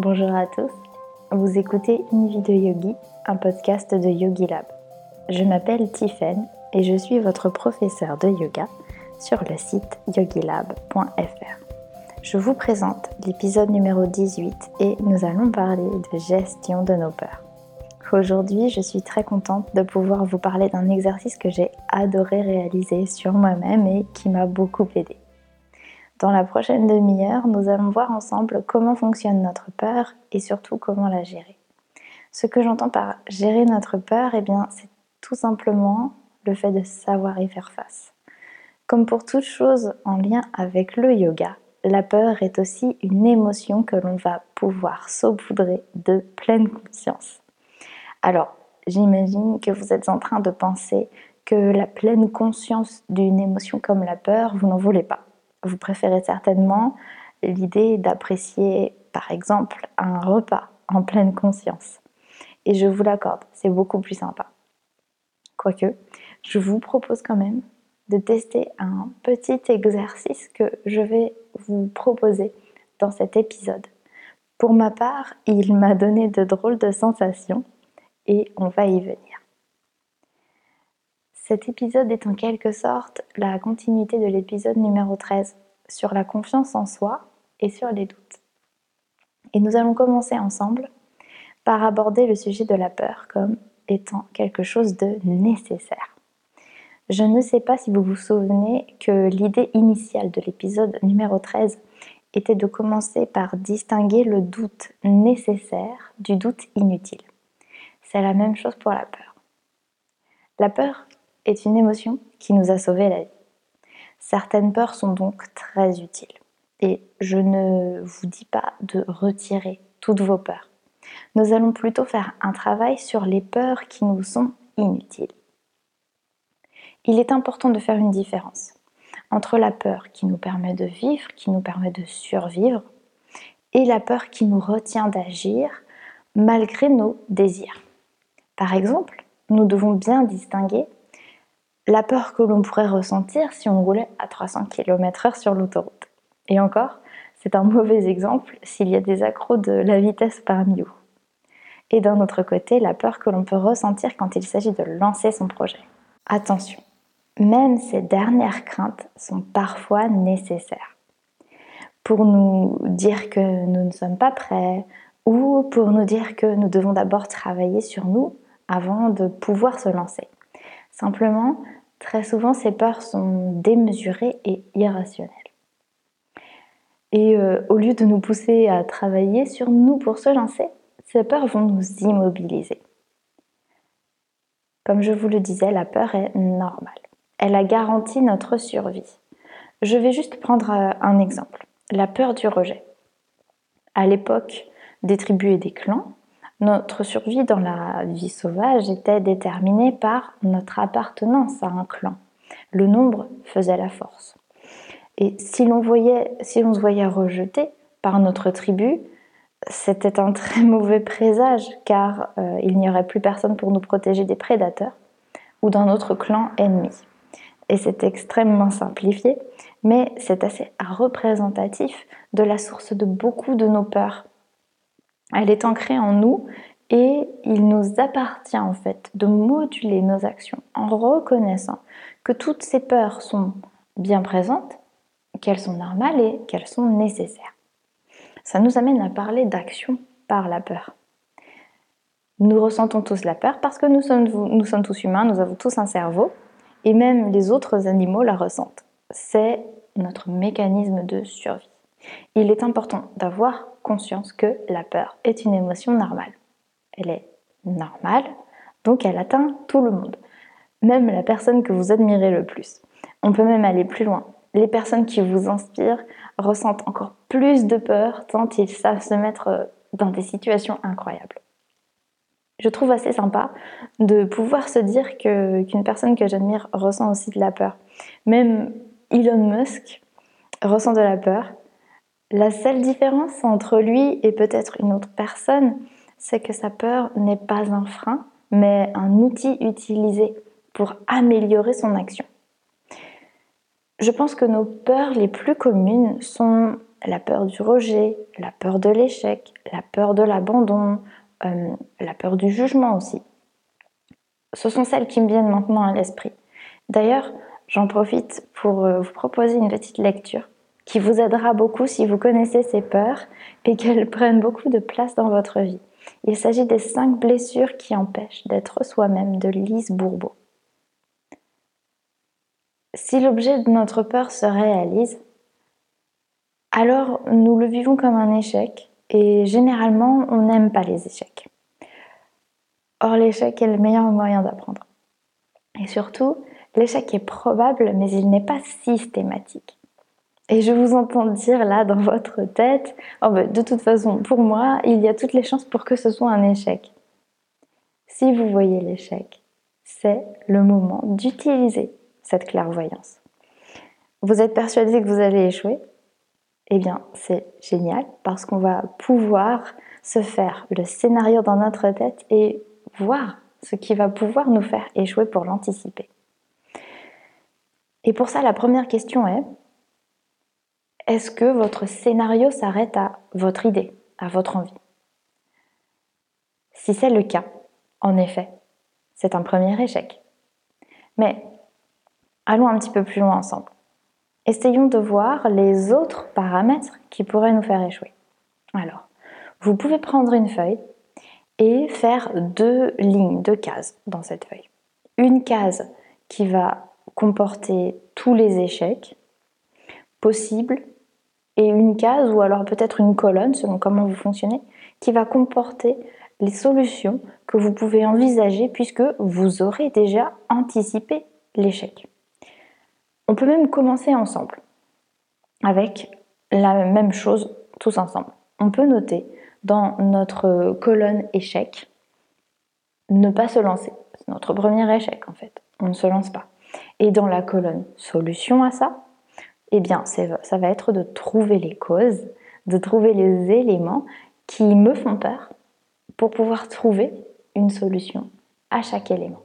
Bonjour à tous. Vous écoutez Une vie yogi, un podcast de Yogi Lab. Je m'appelle Tiffen et je suis votre professeur de yoga sur le site yogilab.fr. Je vous présente l'épisode numéro 18 et nous allons parler de gestion de nos peurs. Aujourd'hui, je suis très contente de pouvoir vous parler d'un exercice que j'ai adoré réaliser sur moi-même et qui m'a beaucoup aidé. Dans la prochaine demi-heure, nous allons voir ensemble comment fonctionne notre peur et surtout comment la gérer. Ce que j'entends par gérer notre peur, eh bien, c'est tout simplement le fait de savoir y faire face. Comme pour toute chose en lien avec le yoga, la peur est aussi une émotion que l'on va pouvoir saupoudrer de pleine conscience. Alors, j'imagine que vous êtes en train de penser que la pleine conscience d'une émotion comme la peur, vous n'en voulez pas. Vous préférez certainement l'idée d'apprécier, par exemple, un repas en pleine conscience. Et je vous l'accorde, c'est beaucoup plus sympa. Quoique, je vous propose quand même de tester un petit exercice que je vais vous proposer dans cet épisode. Pour ma part, il m'a donné de drôles de sensations et on va y venir. Cet épisode est en quelque sorte la continuité de l'épisode numéro 13 sur la confiance en soi et sur les doutes. Et nous allons commencer ensemble par aborder le sujet de la peur comme étant quelque chose de nécessaire. Je ne sais pas si vous vous souvenez que l'idée initiale de l'épisode numéro 13 était de commencer par distinguer le doute nécessaire du doute inutile. C'est la même chose pour la peur. La peur est une émotion qui nous a sauvé la vie. Certaines peurs sont donc très utiles. Et je ne vous dis pas de retirer toutes vos peurs. Nous allons plutôt faire un travail sur les peurs qui nous sont inutiles. Il est important de faire une différence entre la peur qui nous permet de vivre, qui nous permet de survivre, et la peur qui nous retient d'agir malgré nos désirs. Par exemple, nous devons bien distinguer la peur que l'on pourrait ressentir si on roulait à 300 km/h sur l'autoroute. Et encore, c'est un mauvais exemple s'il y a des accros de la vitesse parmi vous. Et d'un autre côté, la peur que l'on peut ressentir quand il s'agit de lancer son projet. Attention, même ces dernières craintes sont parfois nécessaires. Pour nous dire que nous ne sommes pas prêts ou pour nous dire que nous devons d'abord travailler sur nous avant de pouvoir se lancer. Simplement, très souvent, ces peurs sont démesurées et irrationnelles. Et euh, au lieu de nous pousser à travailler sur nous pour se lancer, ces peurs vont nous immobiliser. Comme je vous le disais, la peur est normale. Elle a garanti notre survie. Je vais juste prendre euh, un exemple. La peur du rejet. À l'époque des tribus et des clans, notre survie dans la vie sauvage était déterminée par notre appartenance à un clan. Le nombre faisait la force. Et si l'on voyait, se voyait rejeté par notre tribu, c'était un très mauvais présage car euh, il n'y aurait plus personne pour nous protéger des prédateurs ou d'un autre clan ennemi. Et c'est extrêmement simplifié, mais c'est assez représentatif de la source de beaucoup de nos peurs elle est ancrée en nous et il nous appartient en fait de moduler nos actions en reconnaissant que toutes ces peurs sont bien présentes, qu'elles sont normales et qu'elles sont nécessaires. Ça nous amène à parler d'action par la peur. Nous ressentons tous la peur parce que nous sommes, tous humains, nous avons tous un cerveau et même les autres animaux la ressentent. C'est notre mécanisme de survie. Il est important d'avoir conscience que la peur est une émotion normale. Elle est normale, donc elle atteint tout le monde, même la personne que vous admirez le plus. On peut même aller plus loin. Les personnes qui vous inspirent ressentent encore plus de peur tant ils savent se mettre dans des situations incroyables. Je trouve assez sympa de pouvoir se dire qu'une personne que j'admire ressent aussi de la peur. Même Elon Musk ressent de la peur la seule différence entre lui et peut-être une autre personne, c'est que sa peur n'est pas un frein, mais un outil utilisé pour améliorer son action. Je pense que nos peurs les plus communes sont la peur du rejet, la peur de l'échec, la peur de l'abandon, euh, la peur du jugement aussi. Ce sont celles qui me viennent maintenant à l'esprit. D'ailleurs, j'en profite pour euh, vous proposer une petite lecture qui vous aidera beaucoup si vous connaissez ces peurs et qu'elles prennent beaucoup de place dans votre vie. Il s'agit des cinq blessures qui empêchent d'être soi-même de Lise Bourbeau. Si l'objet de notre peur se réalise, alors nous le vivons comme un échec et généralement on n'aime pas les échecs. Or l'échec est le meilleur moyen d'apprendre. Et surtout, l'échec est probable mais il n'est pas systématique. Et je vous entends dire là dans votre tête, oh ben, de toute façon, pour moi, il y a toutes les chances pour que ce soit un échec. Si vous voyez l'échec, c'est le moment d'utiliser cette clairvoyance. Vous êtes persuadé que vous allez échouer? Eh bien, c'est génial parce qu'on va pouvoir se faire le scénario dans notre tête et voir ce qui va pouvoir nous faire échouer pour l'anticiper. Et pour ça, la première question est, est-ce que votre scénario s'arrête à votre idée, à votre envie? Si c'est le cas, en effet, c'est un premier échec. Mais allons un petit peu plus loin ensemble. Essayons de voir les autres paramètres qui pourraient nous faire échouer. Alors, vous pouvez prendre une feuille et faire deux lignes, deux cases dans cette feuille. Une case qui va comporter tous les échecs possibles et une case ou alors peut-être une colonne selon comment vous fonctionnez qui va comporter les solutions que vous pouvez envisager puisque vous aurez déjà anticipé l'échec. On peut même commencer ensemble avec la même chose tous ensemble. On peut noter dans notre colonne échec ne pas se lancer. C'est notre premier échec en fait. On ne se lance pas. Et dans la colonne solution à ça, eh bien, ça va être de trouver les causes, de trouver les éléments qui me font peur pour pouvoir trouver une solution à chaque élément.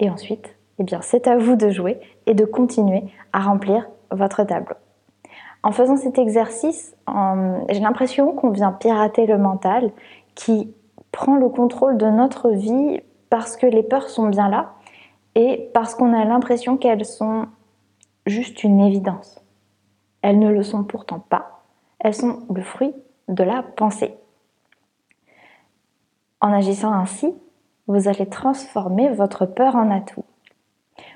Et ensuite, eh bien, c'est à vous de jouer et de continuer à remplir votre tableau. En faisant cet exercice, j'ai l'impression qu'on vient pirater le mental qui prend le contrôle de notre vie parce que les peurs sont bien là et parce qu'on a l'impression qu'elles sont juste une évidence. Elles ne le sont pourtant pas. Elles sont le fruit de la pensée. En agissant ainsi, vous allez transformer votre peur en atout.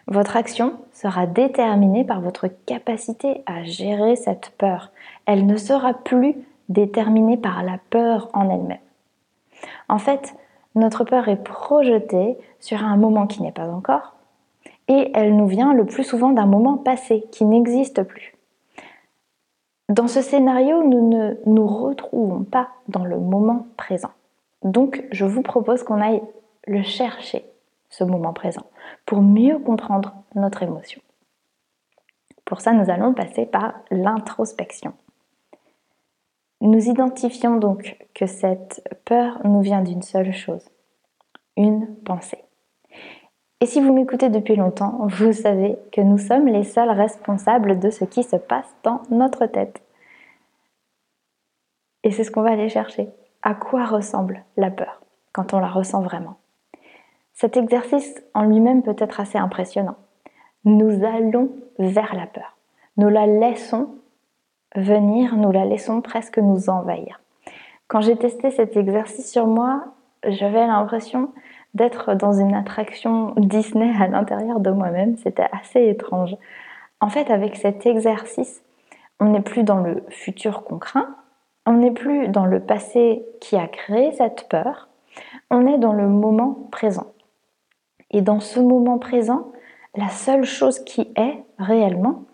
Votre action sera déterminée par votre capacité à gérer cette peur. Elle ne sera plus déterminée par la peur en elle-même. En fait, notre peur est projetée sur un moment qui n'est pas encore, et elle nous vient le plus souvent d'un moment passé qui n'existe plus. Dans ce scénario, nous ne nous retrouvons pas dans le moment présent. Donc, je vous propose qu'on aille le chercher, ce moment présent, pour mieux comprendre notre émotion. Pour ça, nous allons passer par l'introspection. Nous identifions donc que cette peur nous vient d'une seule chose, une pensée. Et si vous m'écoutez depuis longtemps, vous savez que nous sommes les seuls responsables de ce qui se passe dans notre tête. Et c'est ce qu'on va aller chercher. À quoi ressemble la peur quand on la ressent vraiment? Cet exercice en lui-même peut être assez impressionnant. Nous allons vers la peur. Nous la laissons venir, nous la laissons presque nous envahir. Quand j'ai testé cet exercice sur moi, j'avais l'impression d'être dans une attraction Disney à l'intérieur de moi-même. C'était assez étrange. En fait, avec cet exercice, on n'est plus dans le futur qu'on craint, on n'est plus dans le passé qui a créé cette peur, on est dans le moment présent. Et dans ce moment présent, la seule chose qui est réellement,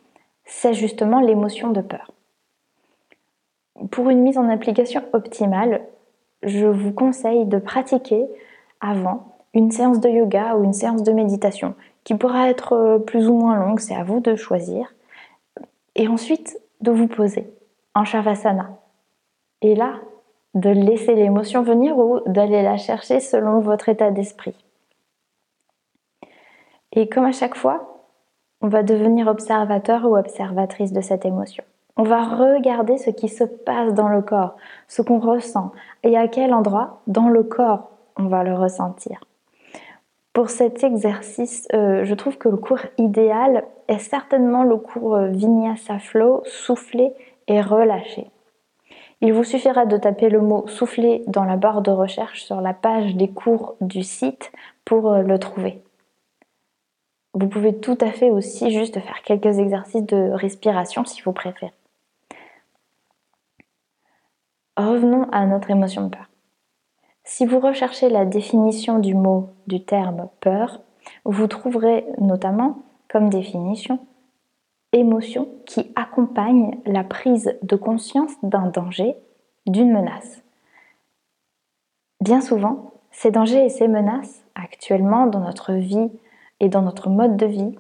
c'est justement l'émotion de peur. Pour une mise en application optimale, je vous conseille de pratiquer avant une séance de yoga ou une séance de méditation qui pourra être euh, plus ou moins longue, c'est à vous de choisir. Et ensuite, de vous poser en Shavasana. Et là, de laisser l'émotion venir ou d'aller la chercher selon votre état d'esprit. Et comme à chaque fois, on va devenir observateur ou observatrice de cette émotion. On va regarder ce qui se passe dans le corps, ce qu'on ressent et à quel endroit dans le corps on va le ressentir. Pour cet exercice, euh, je trouve que le cours idéal est certainement le cours euh, Vinyasa Flow, souffler et relâcher. Il vous suffira de taper le mot souffler dans la barre de recherche sur la page des cours du site pour euh, le trouver. Vous pouvez tout à fait aussi juste faire quelques exercices de respiration si vous préférez. Revenons à notre émotion de peur. Si vous recherchez la définition du mot du terme peur, vous trouverez notamment comme définition émotion qui accompagne la prise de conscience d'un danger, d'une menace. Bien souvent, ces dangers et ces menaces, actuellement dans notre vie et dans notre mode de vie,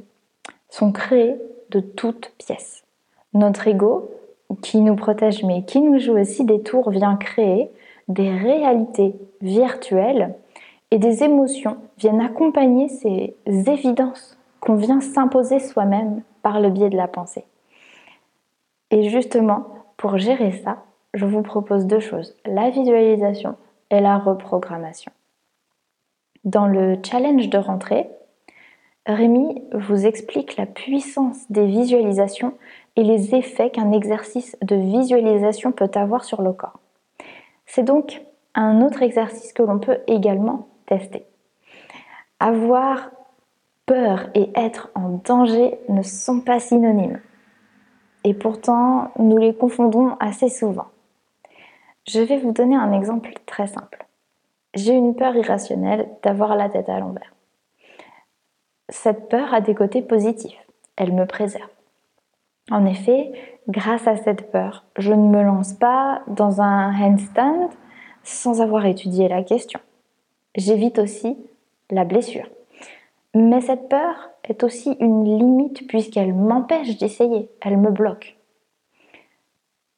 sont créés de toutes pièces. Notre ego, qui nous protège mais qui nous joue aussi des tours, vient créer des réalités virtuelles et des émotions viennent accompagner ces évidences qu'on vient s'imposer soi-même par le biais de la pensée. Et justement, pour gérer ça, je vous propose deux choses, la visualisation et la reprogrammation. Dans le challenge de rentrée, Rémi vous explique la puissance des visualisations et les effets qu'un exercice de visualisation peut avoir sur le corps. C'est donc un autre exercice que l'on peut également tester. Avoir peur et être en danger ne sont pas synonymes. Et pourtant, nous les confondons assez souvent. Je vais vous donner un exemple très simple. J'ai une peur irrationnelle d'avoir la tête à l'envers. Cette peur a des côtés positifs. Elle me préserve. En effet, grâce à cette peur, je ne me lance pas dans un handstand sans avoir étudié la question. J'évite aussi la blessure. Mais cette peur est aussi une limite puisqu'elle m'empêche d'essayer, elle me bloque.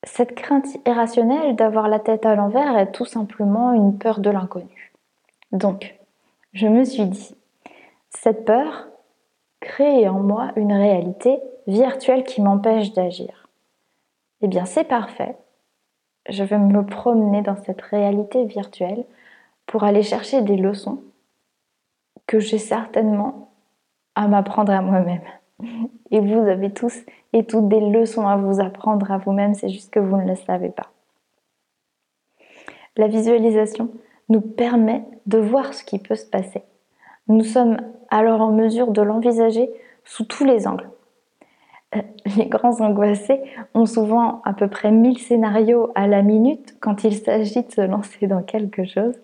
Cette crainte irrationnelle d'avoir la tête à l'envers est tout simplement une peur de l'inconnu. Donc, je me suis dit, cette peur crée en moi une réalité virtuelle qui m'empêche d'agir. Eh bien, c'est parfait. Je vais me promener dans cette réalité virtuelle pour aller chercher des leçons que j'ai certainement à m'apprendre à moi-même. Et vous avez tous et toutes des leçons à vous apprendre à vous-même, c'est juste que vous ne le savez pas. La visualisation nous permet de voir ce qui peut se passer. Nous sommes alors en mesure de l'envisager sous tous les angles. Euh, les grands angoissés ont souvent à peu près 1000 scénarios à la minute quand il s'agit de se lancer dans quelque chose.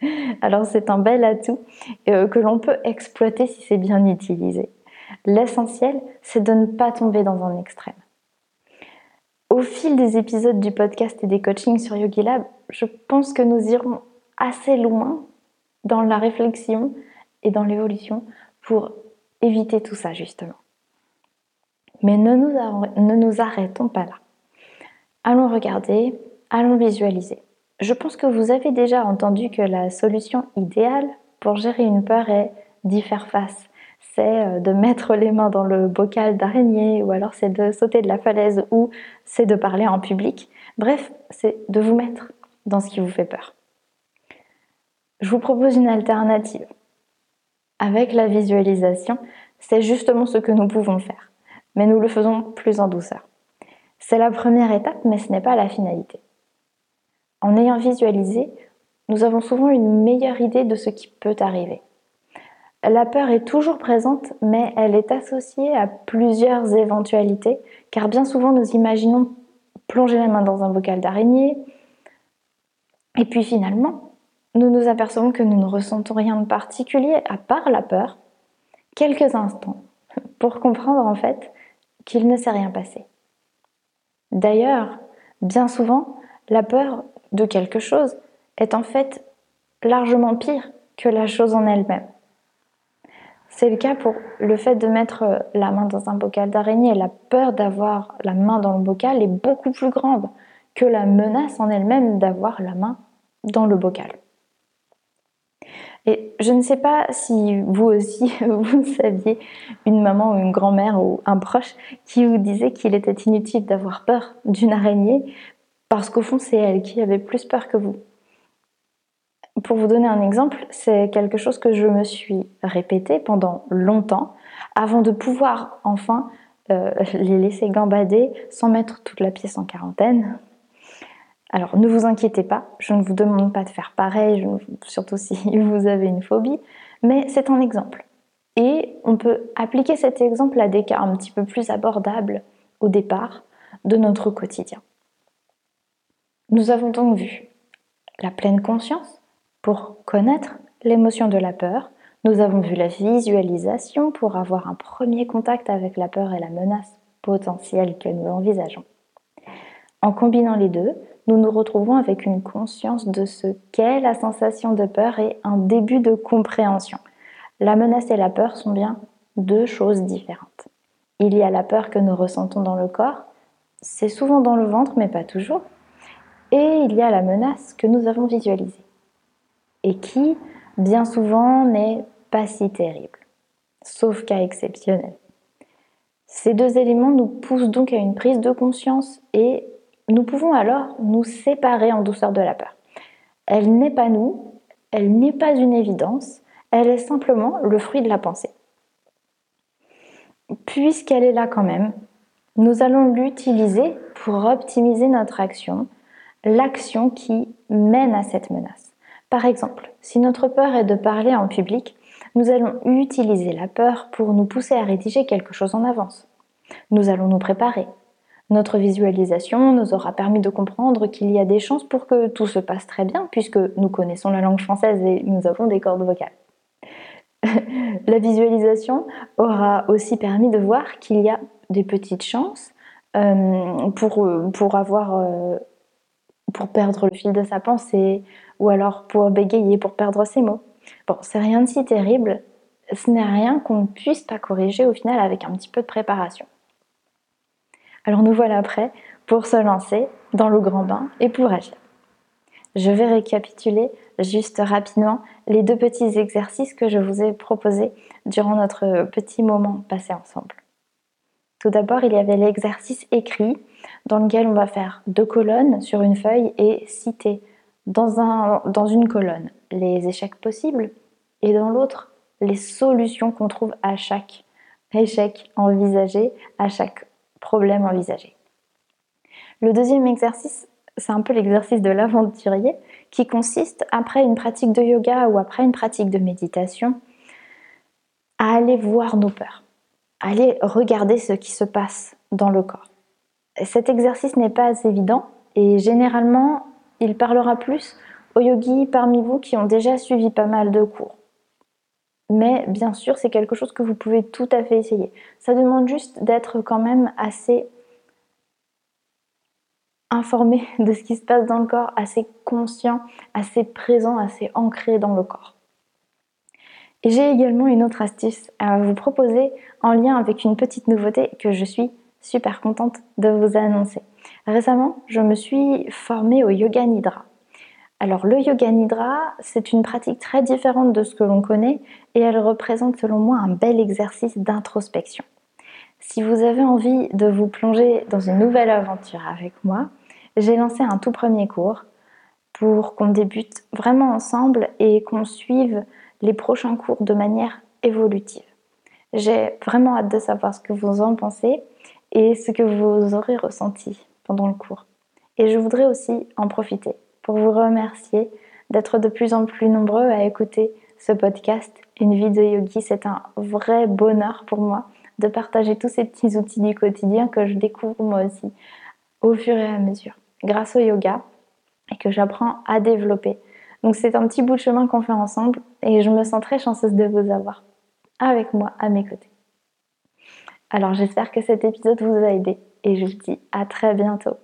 Alors c'est un bel atout euh, que l'on peut exploiter si c'est bien utilisé. L'essentiel, c'est de ne pas tomber dans un extrême. Au fil des épisodes du podcast et des coachings sur YogiLab, je pense que nous irons assez loin dans la réflexion et dans l'évolution pour éviter tout ça justement. Mais ne nous, arrêtons pas là. Allons regarder, allons visualiser. Je pense que vous avez déjà entendu que la solution idéale pour gérer une peur est d'y faire face. C'est euh, de mettre les mains dans le bocal d'araignée, ou alors c'est de sauter de la falaise, ou c'est de parler en public. Bref, c'est de vous mettre dans ce qui vous fait peur. Je vous propose une alternative. Avec la visualisation, c'est justement ce que nous pouvons faire mais nous le faisons plus en douceur. C'est la première étape, mais ce n'est pas la finalité. En ayant visualisé, nous avons souvent une meilleure idée de ce qui peut arriver. La peur est toujours présente, mais elle est associée à plusieurs éventualités, car bien souvent nous imaginons plonger la main dans un bocal d'araignée, et puis finalement, nous nous apercevons que nous ne ressentons rien de particulier à part la peur, quelques instants, pour comprendre en fait qu'il ne s'est rien passé. D'ailleurs, bien souvent, la peur de quelque chose est en fait largement pire que la chose en elle-même. C'est le cas pour le fait de mettre la main dans un bocal d'araignée. La peur d'avoir la main dans le bocal est beaucoup plus grande que la menace en elle-même d'avoir la main dans le bocal. Et je ne sais pas si vous aussi, vous saviez une maman ou une grand-mère ou un proche qui vous disait qu'il était inutile d'avoir peur d'une araignée parce qu'au fond, c'est elle qui avait plus peur que vous. Pour vous donner un exemple, c'est quelque chose que je me suis répété pendant longtemps avant de pouvoir enfin euh, les laisser gambader sans mettre toute la pièce en quarantaine. Alors ne vous inquiétez pas, je ne vous demande pas de faire pareil, surtout si vous avez une phobie, mais c'est un exemple. Et on peut appliquer cet exemple à des cas un petit peu plus abordables au départ de notre quotidien. Nous avons donc vu la pleine conscience pour connaître l'émotion de la peur. Nous avons vu la visualisation pour avoir un premier contact avec la peur et la menace potentielle que nous envisageons. En combinant les deux, nous nous retrouvons avec une conscience de ce qu'est la sensation de peur et un début de compréhension. La menace et la peur sont bien deux choses différentes. Il y a la peur que nous ressentons dans le corps, c'est souvent dans le ventre mais pas toujours, et il y a la menace que nous avons visualisée, et qui, bien souvent, n'est pas si terrible, sauf cas exceptionnel. Ces deux éléments nous poussent donc à une prise de conscience et nous pouvons alors nous séparer en douceur de la peur. Elle n'est pas nous, elle n'est pas une évidence, elle est simplement le fruit de la pensée. Puisqu'elle est là quand même, nous allons l'utiliser pour optimiser notre action l'action qui mène à cette menace. Par exemple, si notre peur est de parler en public, nous allons utiliser la peur pour nous pousser à rédiger quelque chose en avance. Nous allons nous préparer. Notre visualisation nous aura permis de comprendre qu'il y a des chances pour que tout se passe très bien puisque nous connaissons la langue française et nous avons des cordes vocales. la visualisation aura aussi permis de voir qu'il y a des petites chances euh, pour, pour avoir euh, pour perdre le fil de sa pensée, ou alors pour bégayer, pour perdre ses mots. Bon, c'est rien de si terrible, ce n'est rien qu'on ne puisse pas corriger au final avec un petit peu de préparation. Alors nous voilà prêts pour se lancer dans le grand bain et pour agir. Je vais récapituler juste rapidement les deux petits exercices que je vous ai proposés durant notre petit moment passé ensemble. Tout d'abord, il y avait l'exercice écrit dans lequel on va faire deux colonnes sur une feuille et citer dans, dans une colonne les échecs possibles et dans l'autre les solutions qu'on trouve à chaque échec envisagé, à chaque problème envisagé. Le deuxième exercice, c'est un peu l'exercice de l'aventurier qui consiste, après une pratique de yoga ou après une pratique de méditation, à aller voir nos peurs, à aller regarder ce qui se passe dans le corps. Cet exercice n'est pas évident et généralement, il parlera plus aux yogis parmi vous qui ont déjà suivi pas mal de cours. Mais bien sûr, c'est quelque chose que vous pouvez tout à fait essayer. Ça demande juste d'être quand même assez informé de ce qui se passe dans le corps, assez conscient, assez présent, assez ancré dans le corps. Et j'ai également une autre astuce à vous proposer en lien avec une petite nouveauté que je suis super contente de vous annoncer. Récemment, je me suis formée au yoga nidra. Alors le yoga nidra, c'est une pratique très différente de ce que l'on connaît et elle représente selon moi un bel exercice d'introspection. Si vous avez envie de vous plonger dans une nouvelle aventure avec moi, j'ai lancé un tout premier cours pour qu'on débute vraiment ensemble et qu'on suive les prochains cours de manière évolutive. J'ai vraiment hâte de savoir ce que vous en pensez et ce que vous aurez ressenti pendant le cours. Et je voudrais aussi en profiter pour vous remercier d'être de plus en plus nombreux à écouter ce podcast. Une vie de yogi, c'est un vrai bonheur pour moi de partager tous ces petits outils du quotidien que je découvre moi aussi au fur et à mesure grâce au yoga et que j'apprends à développer. Donc c'est un petit bout de chemin qu'on fait ensemble et je me sens très chanceuse de vous avoir avec moi à mes côtés. Alors j'espère que cet épisode vous a aidé et je vous dis à très bientôt.